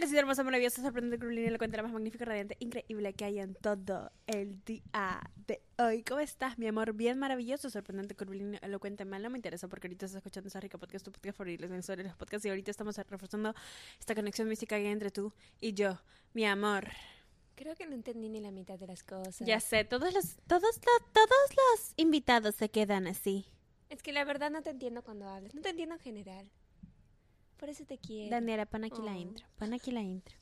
la que hermosa, maravillosa, sorprendente, curvilínea, lo cuenta la más magnífica, radiante, increíble que hay en todo el día de hoy. ¿Cómo estás, mi amor? Bien maravilloso, sorprendente, curvilíneo, elocuente, mal, no me interesa porque ahorita estás escuchando esa rica podcast, tu podcast favorito, los de los podcasts y ahorita estamos reforzando esta conexión mística que hay entre tú y yo, mi amor. Creo que no entendí ni la mitad de las cosas. Ya sé, todos los, todos los, todos los invitados se quedan así. Es que la verdad no te entiendo cuando hablas, no te entiendo en general. Por eso te quiero. Daniela, pon aquí la intro. Pon aquí la intro.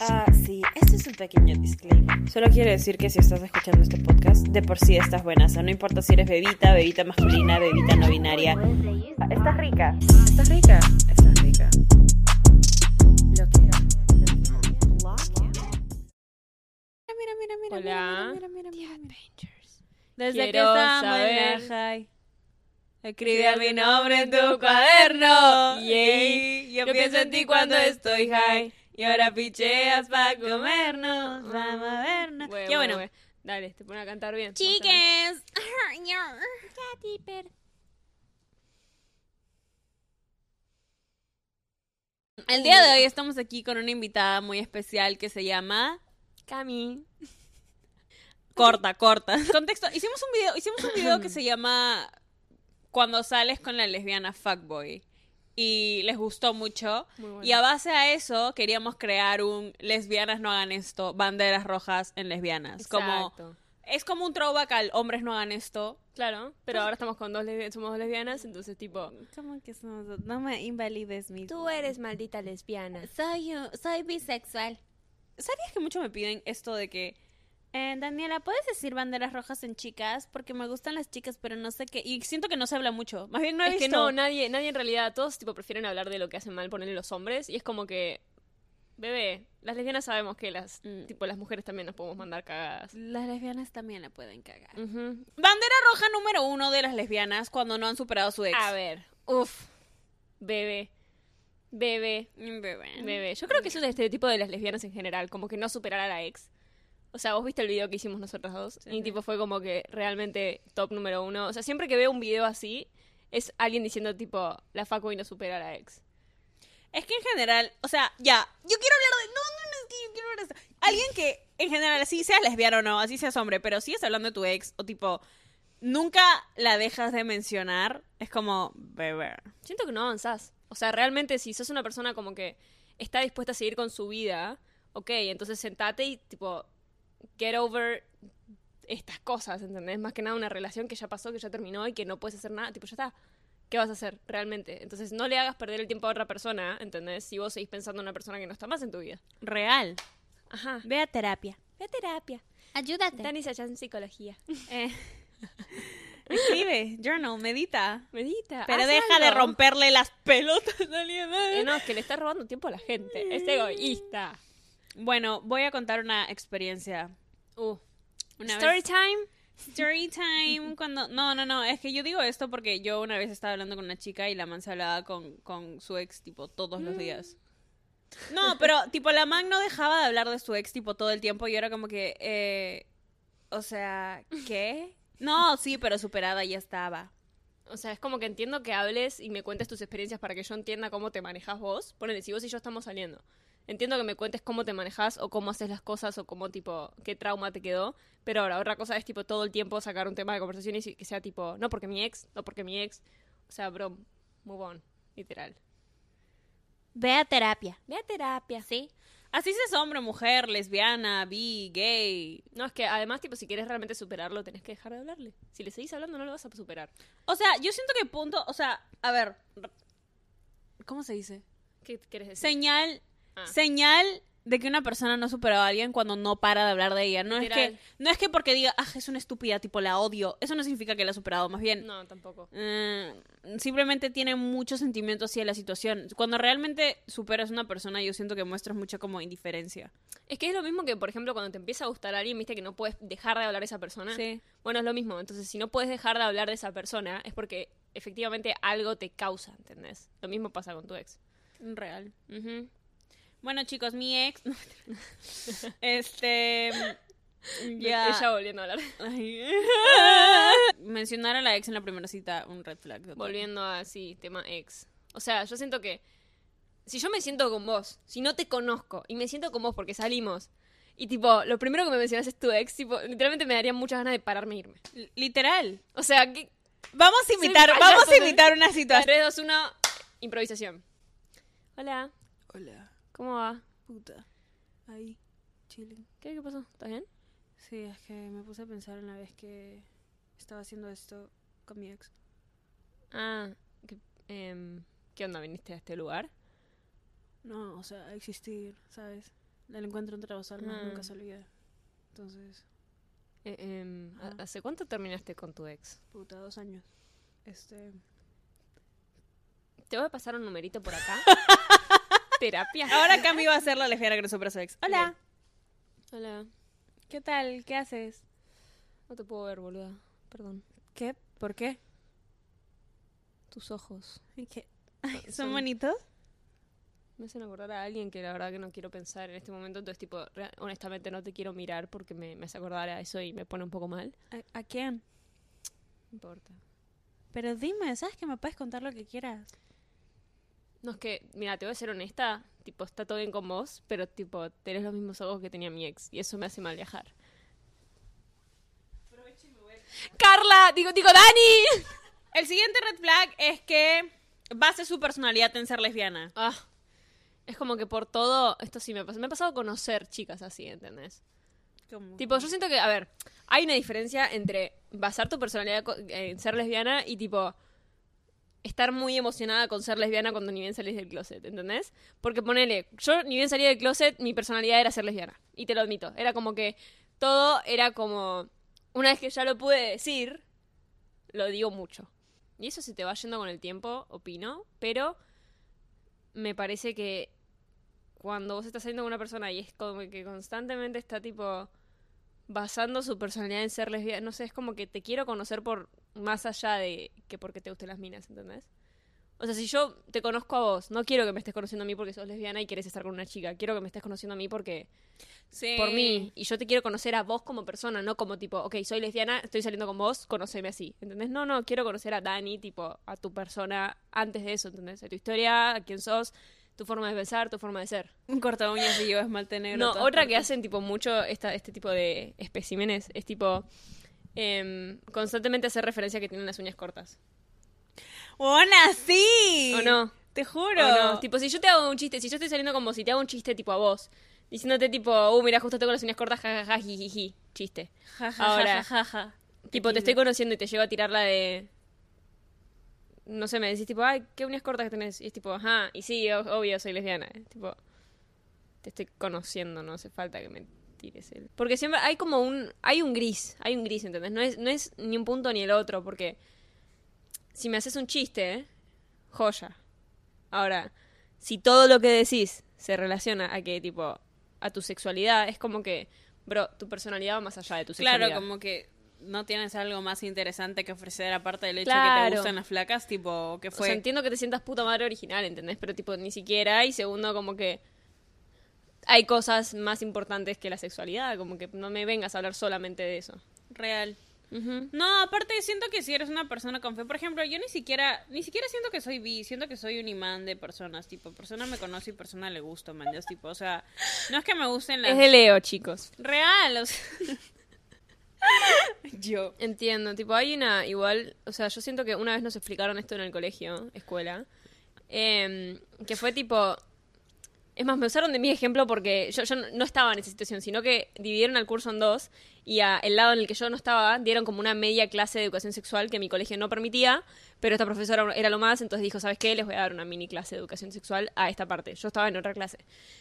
Ah, sí, este es un pequeño disclaimer. Solo quiero decir que si estás escuchando este podcast, de por sí estás buena. O sea, no importa si eres bebita, bebita masculina, bebita no binaria. Ah, estás rica. Estás rica. Estás rica. Lo quiero. Mira, mira, mira, Hola. mira, mira, mira, mira, mira. Desde Desde que Quiero estamos en la saber. high. Escribe mi nombre en tu cuaderno. Yay. Yo, pienso en ti cuando estoy high. Y ahora picheas para comernos. Vamos a vernos. Bueno, ya bueno. bueno. Dale, te pone a cantar bien. Chiques. El día de hoy estamos aquí con una invitada muy especial que se llama Cami. Corta, corta. Contexto, hicimos un video, hicimos un video que se llama Cuando sales con la lesbiana fuckboy. Y les gustó mucho. Bueno. Y a base a eso queríamos crear un lesbianas no hagan esto, banderas rojas en lesbianas. Como Exacto. es como un throwback al hombres no hagan esto. Claro, pero ahora estamos con dos lesbianas, somos dos lesbianas, entonces tipo, ¿Cómo que somos? No me invalides mi. tú eres maldita lesbiana. soy soy bisexual. ¿Sabías que mucho me piden esto de que eh, Daniela, ¿puedes decir banderas rojas en chicas? Porque me gustan las chicas, pero no sé qué. Y siento que no se habla mucho. Más bien no he es visto. que no, nadie, nadie en realidad, todos tipo prefieren hablar de lo que hacen mal ponerle los hombres y es como que, bebé, las lesbianas sabemos que las, Mm. tipo las mujeres también nos podemos mandar cagadas. Las lesbianas también la pueden cagar. Bandera roja número uno de las lesbianas cuando no han superado a su ex. A ver, uff, bebé, bebé, Bebé. bebé. Yo creo que eso es el estereotipo de las lesbianas en general, como que no superar a la ex. O sea, vos viste el video que hicimos nosotras dos Sí, y sí. tipo fue como que realmente top número uno. O sea, siempre que veo un video así, es alguien diciendo tipo, la fuckboy no supera a la ex. Es que en general, o sea, ya, yo quiero hablar de. No, no, no, es que yo quiero hablar de. Alguien que, en general, así seas lesbiana o no, así seas hombre, pero sigues hablando de tu ex, o tipo, nunca la dejas de mencionar, es como, bebé. Siento que no avanzás. O sea, realmente si sos una persona como que está dispuesta a seguir con su vida, ok, entonces sentate y tipo, get over estas cosas, ¿entendés? Más que nada una relación que ya pasó, que ya terminó y que no puedes hacer nada, tipo, ya está. ¿Qué vas a hacer realmente? Entonces no le hagas perder el tiempo a otra persona, ¿entendés? Si vos seguís pensando en una persona que no está más en tu vida. Real. Ajá. Ve a terapia. Ve a terapia. Ayúdate. Dani Sacha en psicología. Eh, escribe, journal, medita. Medita. Pero deja de romperle las pelotas a alguien. Eh, no, es que le estás robando tiempo a la gente. Es egoísta. Bueno, voy a contar una experiencia. Uh. Una Story vez- time. Story time cuando... No, no, no, es que yo digo esto porque yo una vez estaba hablando con una chica y la man se hablaba con, con su ex tipo todos los días. No, pero tipo la man no dejaba de hablar de su ex tipo todo el tiempo y era como que... Eh, o sea, ¿qué? No, sí, pero superada ya estaba. O sea, es como que entiendo que hables y me cuentes tus experiencias para que yo entienda cómo te manejas vos. Ponele, si vos y yo estamos saliendo. Entiendo que me cuentes cómo te manejas o cómo haces las cosas o cómo, tipo, qué trauma te quedó. Pero ahora, otra cosa es, tipo, todo el tiempo sacar un tema de conversación y que sea, tipo, no porque mi ex, no porque mi ex. O sea, bro, move on, literal. Ve a terapia. Ve a terapia. ¿Sí? Así seas hombre, mujer, lesbiana, bi, gay. No, es que además, tipo, si quieres realmente superarlo, tenés que dejar de hablarle. Si le seguís hablando, no lo vas a superar. O sea, yo siento que punto... O sea, a ver... ¿Cómo se dice? ¿Qué quieres decir? Señal Ah. Señal de que una persona no ha superado a alguien cuando no para de hablar de ella. No es que no es que porque diga, ah, es una estúpida, tipo la odio. Eso no significa que la ha superado, más bien. No, tampoco. eh, simplemente tiene muchos sentimientos hacia la situación. Cuando realmente superas a una persona, yo siento que muestras mucha como indiferencia. Es que es lo mismo que, por ejemplo, cuando te empieza a gustar alguien, viste que no puedes dejar de hablar de esa persona. Sí. Bueno, es lo mismo. Entonces, si no puedes dejar de hablar de esa persona, es porque efectivamente algo te causa, ¿entendés? Lo mismo pasa con tu ex. Real. Bueno, chicos, mi ex. este. Ya. Ella volviendo a hablar. Ay. Mencionar a la ex en la primera cita, un red flag. total. Volviendo a, sí, tema ex. O sea, yo siento que si yo me siento con vos, si no te conozco y me siento con vos porque salimos, y tipo, lo primero que me mencionas es tu ex, tipo, literalmente me daría muchas ganas de pararme e irme. L- Literal. O sea, que. Vamos a imitar, vamos a imitar una situación. 3, 2, 1, improvisación. Hola, Hola, ¿cómo va? puta. Ahí, chilling. ¿Qué, qué pasó? ¿Estás bien? Sí, es que me puse a pensar en la vez que estaba haciendo esto con mi ex. Ah, ¿qué, em, ¿qué onda? ¿Viniste a este lugar? No, o sea, existir, ¿sabes? El encuentro entre dos almas Ah. nunca se olvida. Entonces, Eh, ¿ha- Ajá. ¿Hace cuánto terminaste con tu ex? puta, dos años. Este. Te voy a pasar un numerito por acá. Terapia. Ahora Cami va a ser la lesbiana que no supera a su ex. Hola, Hola. ¿qué tal? ¿Qué haces? No te puedo ver, boluda. Perdón. ¿Qué? ¿Por qué? Tus ojos. ¿Qué? Ay, ¿Son Son- bonitos? Me hacen acordar a alguien que la verdad que no quiero pensar en este momento. Entonces, tipo, honestamente no te quiero mirar porque me, me hace acordar a eso y me pone un poco mal. ¿A, a quién? No importa. Pero dime, ¿sabes que me puedes contar lo que quieras? No, es que, mira, te voy a ser honesta. Tipo, está todo bien con vos, pero, tipo, tenés los mismos ojos que tenía mi ex. Y eso me hace mal viajar. ¡Carla! Digo, digo, Dani. El siguiente red flag es que base su personalidad en ser lesbiana. Ah, es como que por todo, esto sí me pasa. Me ha pasado a conocer chicas así, ¿entendés? Como- Tipo, yo siento que, a ver, hay una diferencia entre basar tu personalidad en ser lesbiana y tipo estar muy emocionada con ser lesbiana cuando ni bien salís del closet, ¿entendés? Porque ponele, yo ni bien salí del closet, mi personalidad era ser lesbiana, y te lo admito. Era como que todo era como, una vez que ya lo pude decir, lo digo mucho. Y eso se te va yendo con el tiempo, opino, pero me parece que cuando vos estás saliendo con una persona y es como que constantemente está tipo basando su personalidad en ser lesbiana, no sé, es como que te quiero conocer por más allá de que porque te gusten las minas, ¿entendés? O sea, si yo te conozco a vos, no quiero que me estés conociendo a mí porque sos lesbiana y querés estar con una chica, quiero que me estés conociendo a mí porque Sí. por mí y yo te quiero conocer a vos como persona, no como tipo, ok, soy lesbiana, estoy saliendo con vos, conoceme así, ¿entendés? No, no, quiero conocer a Dani, tipo, a tu persona antes de eso, ¿entendés? A tu historia, a quién sos, tu forma de pensar, tu forma de ser. Un corta uñas y yo esmalte negro. No, otra que hacen tipo mucho esta, este tipo de especímenes es tipo em, constantemente hacer referencia a que tienen las uñas cortas. ¡Buena, sí! ¿O no? Te juro. ¿O no? Tipo, si yo te hago un chiste, si yo estoy saliendo con vos y te hago un chiste tipo a vos, diciéndote tipo, uh, mira, justo tengo las uñas cortas, jajaja, jijiji, chiste. Ja, ja, Ahora. Tipo, te estoy conociendo y te llego a tirar la de. No sé, me decís tipo, ay, qué uñas cortas que tenés. Y es tipo, ajá, y sí, obvio, soy lesbiana. eh. Tipo, te estoy conociendo, no hace falta que me tires el. Porque siempre hay como un. Hay un gris, hay un gris, ¿entendés? No es, no es ni un punto ni el otro, porque. Si me haces un chiste, joya. Ahora, si todo lo que decís se relaciona a que, tipo, a tu sexualidad, es como que, bro, tu personalidad va más allá de tu sexualidad. Claro, como que no tienes algo más interesante que ofrecer aparte del hecho de que Claro. te gustan las flacas, tipo, que O fue... sea, entiendo que te sientas puta madre original, ¿entendés? Pero, tipo, ni siquiera. Y segundo, como que hay cosas más importantes que la sexualidad. Como que no me vengas a hablar solamente de eso. real. No, aparte siento que si eres una persona con fe, por ejemplo, yo ni siquiera, ni siquiera siento que soy bi, siento que soy un imán de personas, tipo, persona me conoce y persona le gusto, man, tipo, o sea, no es que me gusten las... Es de Leo, chicos. Real, o sea... yo. Entiendo, tipo, hay una, igual, o sea, yo siento que una vez nos explicaron esto en el colegio, escuela, em, que fue tipo, es más, me usaron de mi ejemplo porque yo, no estaba en esa situación, sino que dividieron al curso en dos y a el lado en el que yo no estaba dieron como una media clase de educación sexual que mi colegio no permitía, pero esta profesora era lo más, entonces dijo, ¿sabes qué? Les voy a dar una mini clase de educación sexual a esta parte. Yo estaba en otra clase.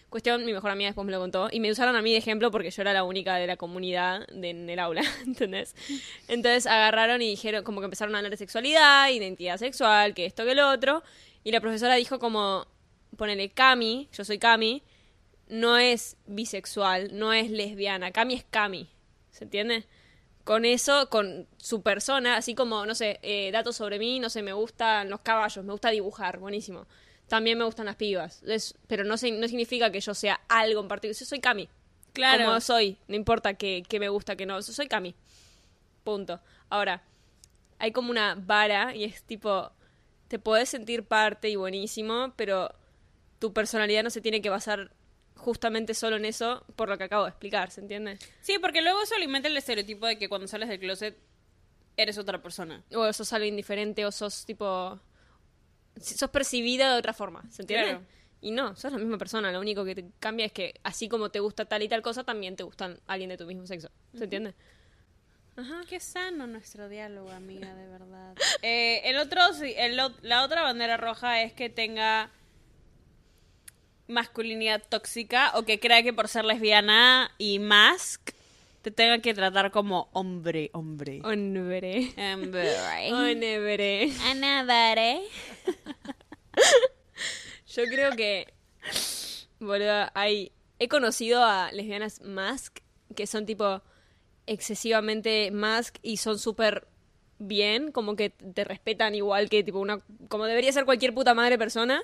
Cuestión, mi mejor amiga después me lo contó y me usaron a mí de ejemplo porque yo era la única de la comunidad de- en el aula, ¿entendés? Entonces agarraron y dijeron, como que empezaron a hablar de sexualidad, identidad sexual, que esto, que lo otro, y la profesora dijo como, ponele Cami, yo soy Cami, no es bisexual, no es lesbiana, Cami es Cami, ¿se entiende? Con eso, con su persona, así como, no sé, eh, datos sobre mí, no sé, me gustan los caballos, me gusta dibujar, buenísimo. También me gustan las pibas, es- pero no, se- no significa que yo sea algo en particular, yo soy Cami. Claro. Como soy, no importa que, que me gusta, que no, soy Cami. Punto. Ahora, hay como una vara y es tipo, te podés sentir parte y buenísimo, pero tu personalidad no se tiene que basar justamente solo en eso por lo que acabo de explicar, ¿se entiende? Sí, porque luego eso alimenta el estereotipo de que cuando sales del closet eres otra persona. O sos algo indiferente o sos tipo... sos percibida de otra forma, ¿se entiende? Claro. Y no, sos la misma persona, lo único que te cambia es que así como te gusta tal y tal cosa, también te gustan alguien de tu mismo sexo, ¿se entiende? Ajá. Qué sano nuestro diálogo, amiga, de verdad. Eh, el otro, sí, el la otra bandera roja es que tenga masculinidad tóxica o que crea que por ser lesbiana y mask te tenga que tratar como hombre, hombre. Hombre. Hombre. Hombre. Anadare. Yo creo que, boludo, hay... He conocido a lesbianas mask que son tipo excesivamente mask y son súper bien, como que te respetan igual que tipo una... como debería ser cualquier puta madre persona.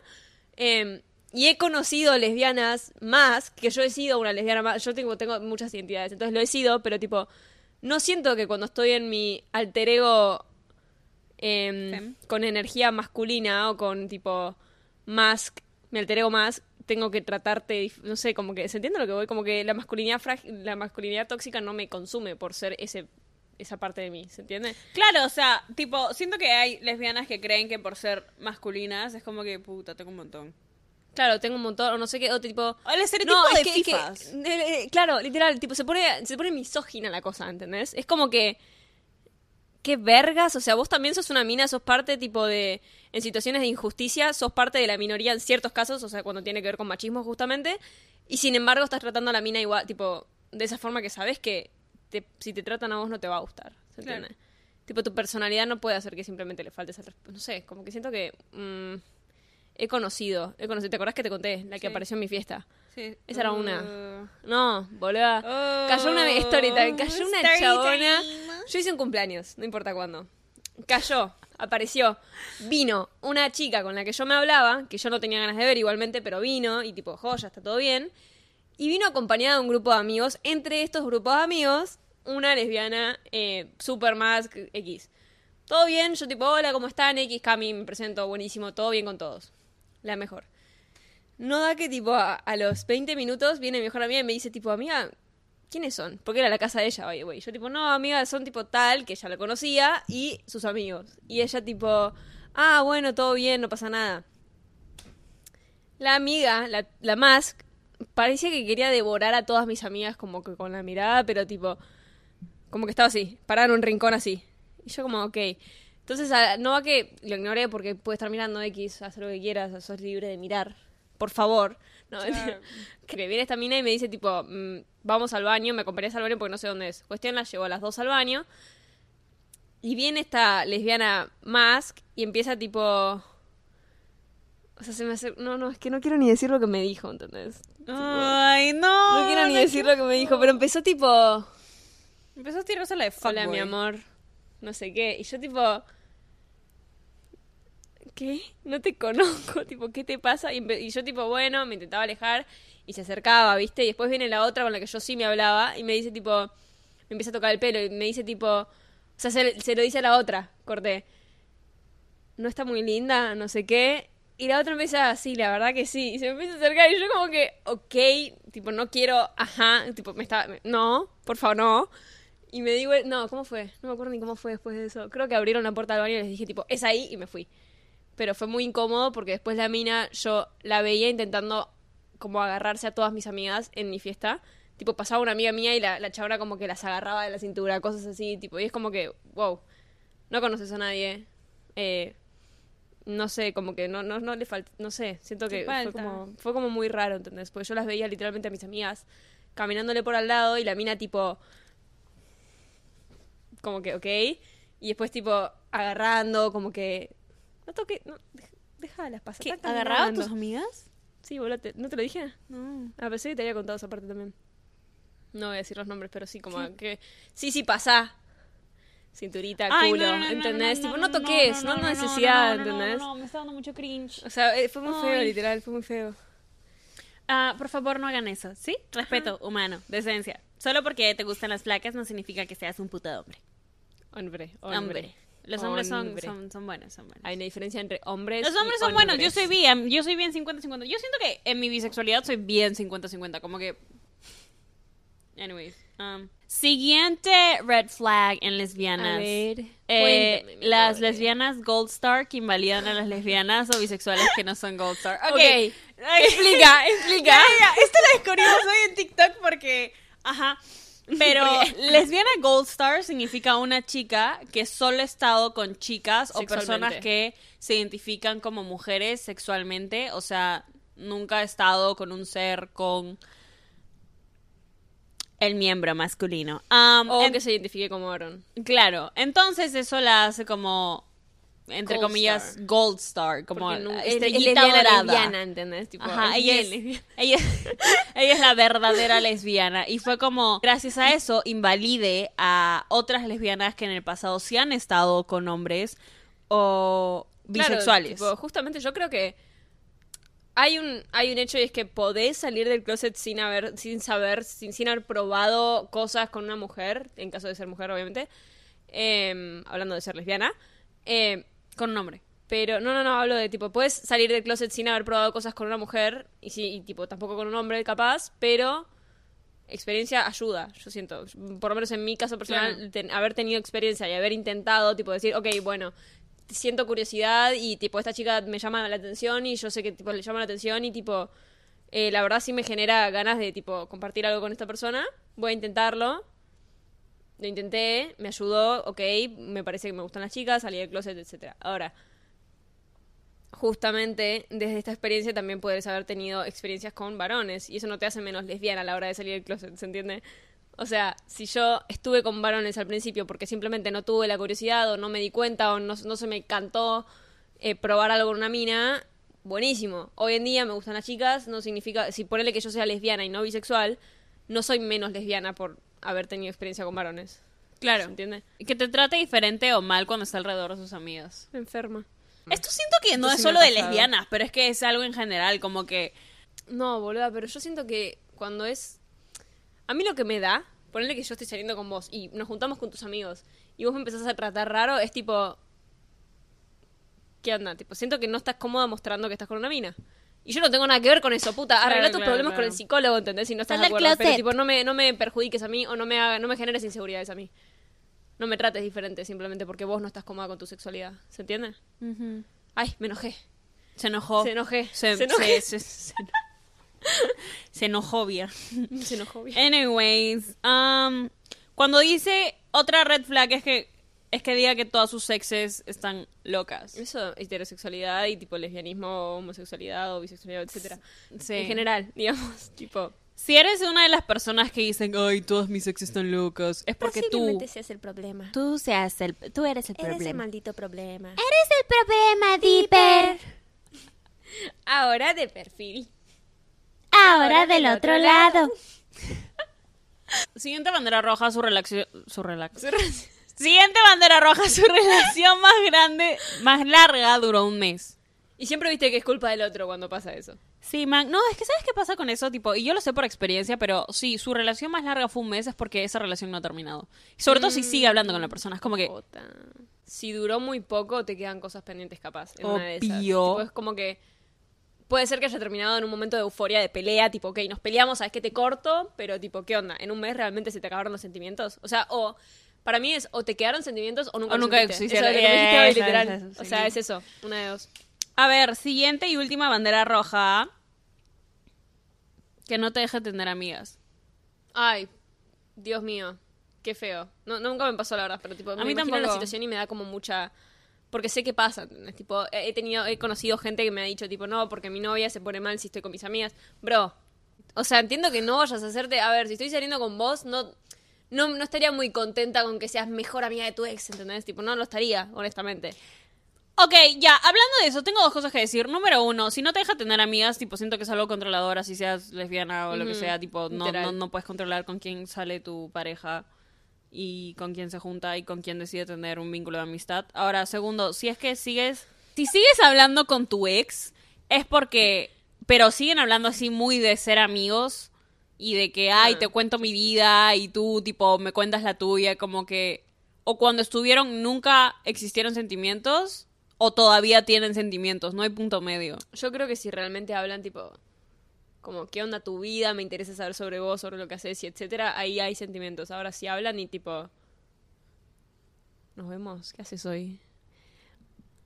Eh, y he conocido lesbianas más, que yo he sido una lesbiana más, yo tengo, tengo muchas identidades, entonces lo he sido, pero tipo, no siento que cuando estoy en mi alter ego em, con energía masculina o con tipo mask, mi alter ego más, tengo que tratarte, no sé, como que, ¿se entiende lo que voy? Como que la masculinidad frágil, la masculinidad tóxica no me consume por ser ese esa parte de mí, ¿se entiende? Claro, o sea, tipo, siento que hay lesbianas que creen que por ser masculinas es como que, puta, tengo un montón. Claro, tengo un montón, o no sé qué, o tipo... O el estereotipo No, de es que, es que- fifas. eh, eh, claro, literal, tipo, se pone, se pone misógina la cosa, ¿entendés? Es como que... ¿Qué vergas? O sea, vos también sos una mina, sos parte, tipo, de... En situaciones de injusticia, sos parte de la minoría en ciertos casos, o sea, cuando tiene que ver con machismo, justamente. Y sin embargo, estás tratando a la mina igual, tipo, de esa forma que sabes que te- si te tratan a vos no te va a gustar, ¿se Claro. entiende? Tipo, tu personalidad no puede hacer que simplemente le faltes el respeto. No sé, como que siento que... mm, he conocido, he conocido. ¿Te acordás que te conté? La que Sí. apareció en mi fiesta. Sí. Esa era Uh, una. No, boluda. Oh, Cayó una story time, cayó una chabona. time. Yo hice un cumpleaños, no importa cuándo. Cayó, apareció, vino una chica con la que yo me hablaba, que yo no tenía ganas de ver igualmente, pero vino y tipo, joya, está todo bien. Y vino acompañada de un grupo de amigos. Entre estos grupos de amigos, una lesbiana eh, super mask X. Todo bien, yo tipo, hola, ¿cómo están? X, Cami, me presento, buenísimo, todo bien con todos. La mejor. No da que tipo a, los 20 minutos viene mi mejor amiga y me dice tipo, amiga, ¿quiénes son? Porque era la casa de ella, oye, güey. Yo tipo, no, amiga, son tipo tal, que ella la conocía, y sus amigos. Y ella tipo, ah, bueno, todo bien, no pasa nada. La amiga, la, la Mask, parecía que quería devorar a todas mis amigas como que con la mirada, pero tipo, como que estaba así, parada en un rincón así. Y yo como, ok. Entonces, no va que lo ignoré porque puede estar mirando X, hacer lo que quieras, sos libre de mirar. Por favor. No, que viene esta mina y me dice tipo, mm, vamos al baño, me acompañás al baño porque no sé dónde es. Cuestión, la llevo a las dos al baño. Y viene esta lesbiana Mask y empieza tipo... O sea, se me hace... No, no, es que no quiero ni decir lo que me dijo, ¿entendés? Ay, no. No quiero ni decir lo que me dijo, pero empezó tipo... Empezó a tirarse la de Hola, mi amor. No sé qué. Y yo tipo... ¿Qué? No te conozco. Tipo, ¿qué te pasa? Y, yo tipo, bueno, me intentaba alejar y se acercaba, ¿viste? Y después viene la otra con la que yo sí me hablaba y me dice tipo... Me empieza a tocar el pelo y me dice tipo... O sea, se, se lo dice a la otra, corté. No está muy linda, no sé qué. Y la otra empieza así, la verdad que sí. Y se me empieza a acercar y yo como que, ok, tipo, no quiero, ajá, tipo, me está... me- no, por favor, no. Y me digo, no, ¿cómo fue? No me acuerdo ni cómo fue después de eso. Creo que abrieron la puerta del baño y les dije, tipo, es ahí y me fui. Pero fue muy incómodo porque después la mina, yo la veía intentando como agarrarse a todas mis amigas en mi fiesta. Tipo, pasaba una amiga mía y la, la chabona como que las agarraba de la cintura, cosas así, tipo, y es como que, wow, no conoces a nadie. Eh, no sé, como que no, no, no le falta, no sé, siento que fue como, fue como muy raro, ¿entendés? Porque yo las veía literalmente a mis amigas caminándole por al lado y la mina tipo, como que, ok, y después tipo agarrando, como que, no toque, no, déjalas pasar. ¿Qué? ¿Agarraba a tus amigas? Sí, boludo, te- ¿no te lo dije? No. Ah, pensé que te había contado esa parte también. No voy a decir los nombres, pero sí, como que, sí, sí, pasá. Cinturita, Ay, culo, no, no, ¿entendés? no, tipo, no, toques, no, necesidad, no, no, no, ¿entendés? No, no, me está dando mucho cringe. O sea, eh, fue muy feo, literal, fue muy feo. Ah, por favor, no hagan eso, ¿sí? Respeto humano, decencia. Solo porque te gustan las flacas no significa que seas un puto hombre. Hombre, hombre. Hombre. Los hombres son, son, son buenos, son buenos. Hay una diferencia entre hombres Los y hombres son buenos, yo soy bien, yo soy bien 50-50. Yo siento que en mi bisexualidad soy bien 50-50, como que... Anyways. um, siguiente red flag en lesbianas. A ver, Eh, las lesbianas Gold Star que invalidan a las lesbianas o bisexuales que no son Gold Star. Ok. Ok, explica, explica. Esto lo descubrimos hoy en TikTok porque... Ajá. Pero lesbiana Gold Star significa una chica que solo ha estado con chicas o personas que se identifican como mujeres sexualmente. O sea, nunca ha estado con un ser con el miembro masculino. Um, O en- que se identifique como varón. Claro, entonces eso la hace como, entre Gold comillas, star. Gold Star, como es estrellita lesbiana, dorada. lesbiana, ¿entendés? Tipo, Ajá, ella es, ella, ella es la verdadera lesbiana. Y fue como, gracias a eso, invalide a otras lesbianas que en el pasado sí han estado con hombres o Claro, bisexuales. tipo, justamente yo creo que hay un, hay un hecho y es que podés salir del closet sin haber, sin saber, sin, sin haber probado cosas con una mujer, en caso de ser mujer, obviamente. eh, hablando de ser lesbiana. eh, con un hombre. pero no, no, no, hablo de tipo, puedes salir del closet sin haber probado cosas con una mujer y, sí, y tipo, tampoco con un hombre capaz, pero experiencia ayuda, yo siento. Por lo menos en mi caso personal, Claro. ten- haber tenido experiencia y haber intentado, tipo, decir, ok, bueno, siento curiosidad y tipo, esta chica me llama la atención y yo sé que tipo le llama la atención y tipo, eh, la verdad sí me genera ganas de tipo compartir algo con esta persona, voy a intentarlo. Lo intenté, me ayudó, ok, me parece que me gustan las chicas, salí del closet, etcétera. Ahora, justamente desde esta experiencia también puedes haber tenido experiencias con varones y eso no te hace menos lesbiana a la hora de salir del closet, ¿se entiende? O sea, si yo estuve con varones al principio porque simplemente no tuve la curiosidad o no me di cuenta o no, no se me cantó eh, probar algo con una mina, buenísimo. Hoy en día me gustan las chicas, no significa, si ponele que yo sea lesbiana y no bisexual, no soy menos lesbiana por haber tenido experiencia con varones. Claro. ¿Se entiende? Que te trate diferente o mal cuando está alrededor de sus amigas. Enferma. Esto siento que no Esto es sí solo de lesbianas, pero es que es algo en general, como que... No, boluda, pero yo siento que cuando es... A mí lo que me da, ponerle que yo estoy saliendo con vos y nos juntamos con tus amigos y vos me empezás a tratar raro, es tipo... ¿Qué onda? Tipo, siento que no estás cómoda mostrando que estás con una mina. Y yo no tengo nada que ver con eso, puta. Claro, Arregla tus claro, problemas con el psicólogo, ¿entendés? Si no estás Sal de acuerdo. Pero tipo, no me, no me perjudiques a mí o no me, haga- no me generes inseguridades a mí. No me trates diferente simplemente porque vos no estás cómoda con tu sexualidad. ¿Se entiende? Ay, me enojé. Se enojó. Se enojé. Se, Se enojé. se- se- se- se enojó bien. Se enojó bien. Anyways, um, cuando dice otra red flag es que es que diga que todas sus exes están locas. Eso, heterosexualidad y tipo lesbianismo, homosexualidad o bisexualidad, etcétera. Sí. En general, digamos, tipo. Si eres una de las personas que dicen, ay, todas mis exes están locas, es porque tú, seas el problema. Tú, seas el, tú eres el Eres el problema. maldito problema. Eres el problema, Dipper. Ahora de perfil. Ahora del otro lado. Siguiente bandera roja, su relación, su relación. Siguiente bandera roja, su relación más grande, más larga duró un mes. Y siempre viste que es culpa del otro cuando pasa eso. Sí, man. No, es que ¿sabes qué pasa con eso? Tipo, y yo lo sé por experiencia, pero sí, su relación más larga fue un mes es porque esa relación no ha terminado. Sobre todo si sigue hablando con la persona. Es como que, Jota. Si duró muy poco, te quedan cosas pendientes capaz. En una de esas. Tipo, es como que. Puede ser que haya terminado en un momento de euforia, de pelea, tipo, ok, nos peleamos, sabes que te corto, pero tipo, ¿qué onda? ¿En un mes realmente se te acabaron los sentimientos? O sea, o para mí es o te quedaron sentimientos o nunca O nunca existieron. Eso es literal. eso, O sí. sea, es eso, una de dos. a ver, siguiente y última bandera roja. Que no te deje tener amigas. Ay, Dios mío, qué feo. No, nunca me pasó la verdad, pero tipo, A me mí imagino la tampoco. situación y me da como mucha porque sé qué pasa, ¿entendés? Tipo, he tenido he conocido gente que me ha dicho tipo, "No, porque mi novia se pone mal si estoy con mis amigas." Bro, o sea, entiendo que no vayas a hacerte, a ver, si estoy saliendo con vos, no no, no estaría muy contenta con que seas mejor amiga de tu ex, ¿entendés? Tipo, no lo estaría, honestamente. Ok, ya, hablando de eso, tengo dos cosas que decir. Número uno, si no te deja tener amigas, tipo, siento que es algo controlador, así seas lesbiana o lo que sea, tipo, no, no, no puedes controlar con quién sale tu pareja y con quién se junta y con quién decide tener un vínculo de amistad. Ahora, segundo, si es que sigues, si sigues hablando con tu ex, es porque, pero siguen hablando así muy de ser amigos y de que, ay, te cuento mi vida y tú, tipo, me cuentas la tuya, como que... o cuando estuvieron nunca existieron sentimientos o todavía tienen sentimientos, no hay punto medio. Yo creo que si realmente hablan, tipo, como, ¿qué onda tu vida? Me interesa saber sobre vos, sobre lo que haces y etcétera, ahí hay sentimientos. Ahora, si hablan y tipo, nos vemos, ¿qué haces hoy?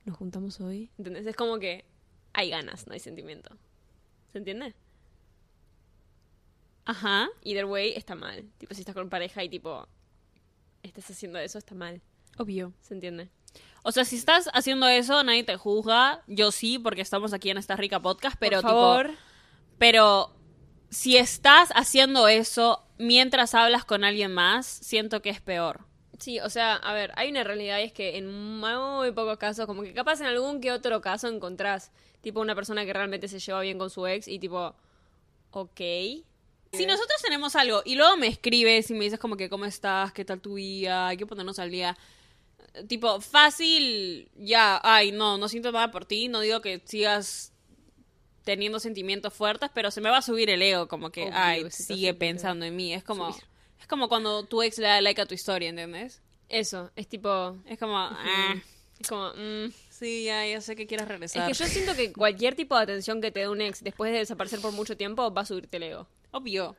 ¿Nos juntamos hoy? ¿Entendés? Es como que hay ganas, no hay sentimiento. ¿Se entiende? Ajá. Either way, está mal. Tipo, si estás con pareja y tipo, estás haciendo eso, está mal. Obvio. ¿Se entiende? O sea, si estás haciendo eso, nadie te juzga. Yo sí, porque estamos aquí en esta rica podcast, pero Por favor. tipo, pero si estás haciendo eso mientras hablas con alguien más, siento que es peor. Sí, o sea, a ver, hay una realidad y es que en muy pocos casos, como que capaz en algún que otro caso encontrás, tipo, una persona que realmente se lleva bien con su ex y tipo, ok. Si nosotros tenemos algo y luego me escribes y me dices como que cómo estás, qué tal tu vida, hay que ponernos al día. Tipo, fácil, ya, ay, no, no siento nada por ti, no digo que sigas teniendo sentimientos fuertes, pero se me va a subir el ego, como que, Obvio, ay, sigue pensando en mí. Es como, Subir. es como cuando tu ex le da like a tu historia, ¿entendés? Eso, es tipo, Es como, ah, es como, mm. sí, ya, ya sé que quieres Es regresar. que yo siento que cualquier tipo de atención que te dé un ex después de desaparecer por mucho tiempo va a subirte el ego. Obvio.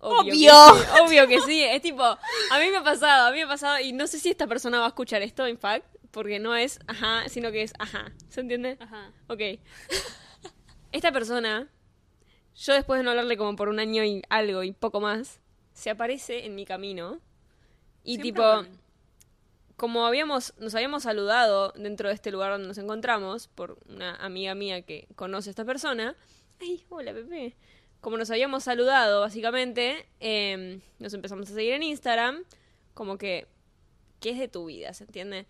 Obvio. Obvio. Que sí, obvio que sí. Es tipo, a mí me ha pasado, a mí me ha pasado, y no sé si esta persona va a escuchar esto, en fact, porque no es ajá, sino que es ajá. ¿Se entiende? Ajá. Ok. Esta persona, yo después de no hablarle como por un año y algo y poco más, se aparece en mi camino. Y Siempre tipo, como habíamos, nos habíamos saludado dentro de este lugar donde nos encontramos, por una amiga mía que conoce a esta persona. Ay, hola, Pepe. Como nos habíamos saludado, básicamente, eh, nos empezamos a seguir en Instagram. Como que, ¿qué es de tu vida? ¿Se entiende?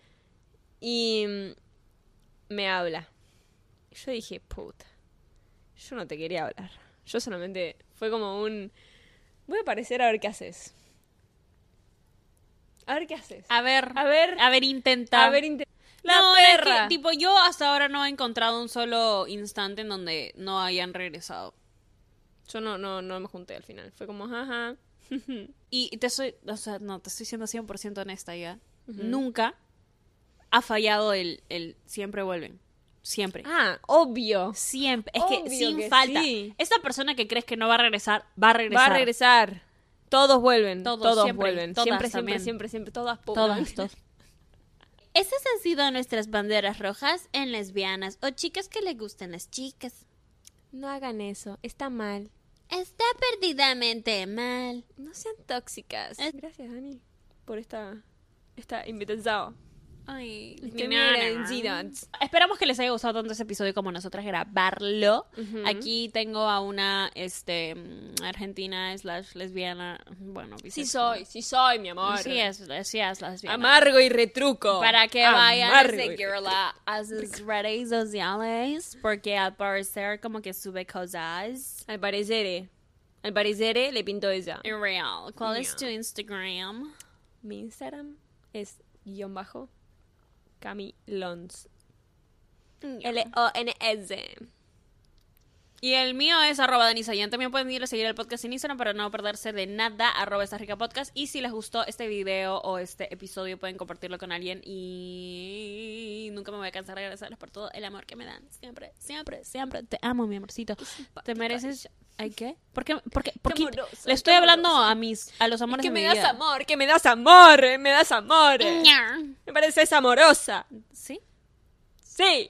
Y mm, me habla. Yo dije, puta, yo no te quería hablar. Yo solamente, fue como un, voy a aparecer a ver qué haces. A ver qué haces. A ver, A ver, a ver, intenta. a ver, inte- la No, es que, perra. tipo, yo hasta ahora no he encontrado un solo instante en donde no hayan regresado. Yo no, no, no me junté al final. Fue como, jaja. Y te soy, o sea, no, te estoy siendo 100% honesta ya. Nunca ha fallado el, el siempre vuelven. Siempre. Ah, obvio. Siempre. Es que sin que falta. sí. Esta persona que crees que no va a regresar, va a regresar. Va a regresar. Todos vuelven. Todos, Todos, siempre, vuelven. todas siempre, siempre, siempre, siempre. Todas. Todas, todas. Estas han sido nuestras banderas rojas en lesbianas o chicas que le gustan las chicas. No hagan eso. Está mal. Está perdidamente mal. No sean tóxicas. Es- Gracias, Dani, por esta, esta invitación. Ay. Esperamos que les haya gustado tanto este episodio como nosotras grabarlo. Aquí tengo a una este mm, argentina slash lesbiana. Bueno, Sí soy, sí soy, mi amor. Sí es, sí es lesbiana. Amargo y retruco. Para que vayan a seguirla a sus redes sociales. Porque al parecer como que sube cosas. Al parecer, al parecer le pinto ella. Irreal. ¿Cuál es Yeah. tu Instagram? Mi Instagram es guion bajo Cami Lons. L-O-N-S. Y el mío es arroba Danisayan. También pueden ir a seguir el podcast en Instagram para no perderse de nada. Arroba esta rica podcast. Y si les gustó este video o este episodio, pueden compartirlo con alguien. Y nunca me voy a cansar de agradecerles por todo el amor que me dan. Siempre, siempre, siempre. Te amo, mi amorcito. Te mereces. ¿Ay qué? ¿Por qué? ¿Por qué? ¿Por qué? Le estoy hablando a mis, a los amores que de me mi das vida. amor, que me das amor, me das amor. Me pareces amorosa. ¿Sí? Sí.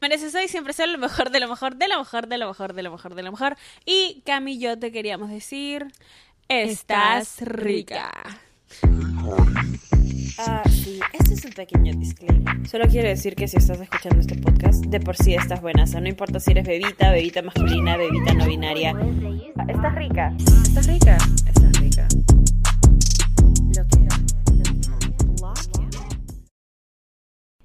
Mereces hoy siempre ser lo mejor, de lo mejor, de lo mejor, de lo mejor, de lo mejor, de lo mejor. Y Cami, yo te queríamos decir, estás rica. Ah, sí, este es un pequeño disclaimer. Solo quiero decir que si estás escuchando este podcast, de por sí estás buena. O sea, no importa si eres bebita, bebita masculina, bebita no binaria. Estás rica. Estás rica. Estás rica.